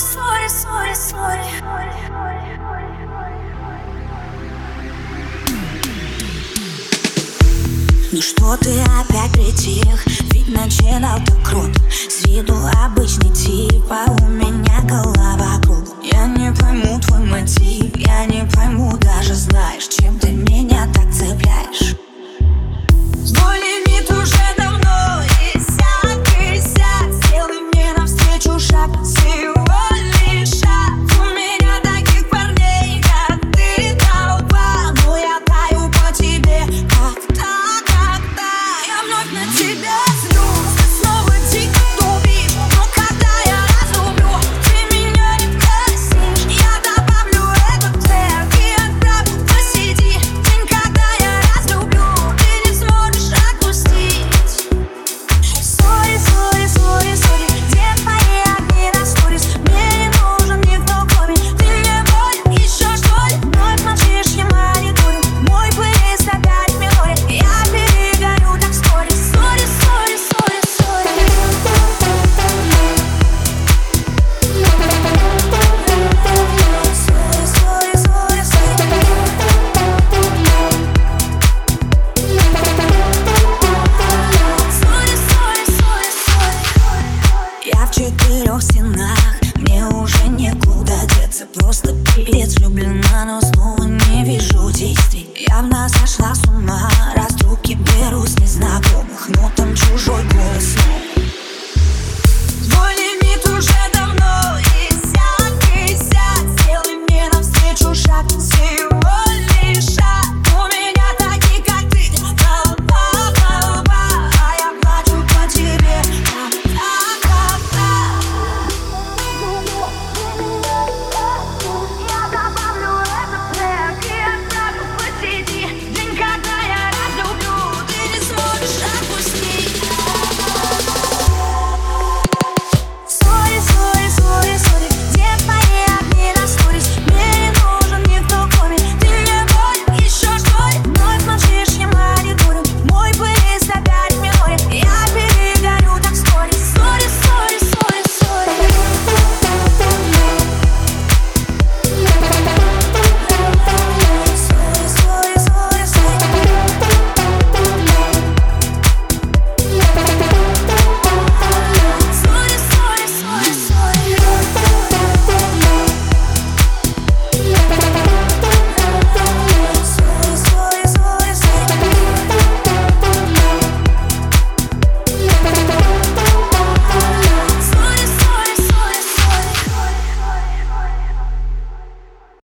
Sorry, sorry, sorry, sorry. Ну что ты опять притих? Ведь начинал так круто С виду обычный тип, а у меня голова круг Я не пойму твой мотив, я не пойму даже знаешь, чем тебя. трех стенах Мне уже некуда деться. Просто пипец влюблена, но снова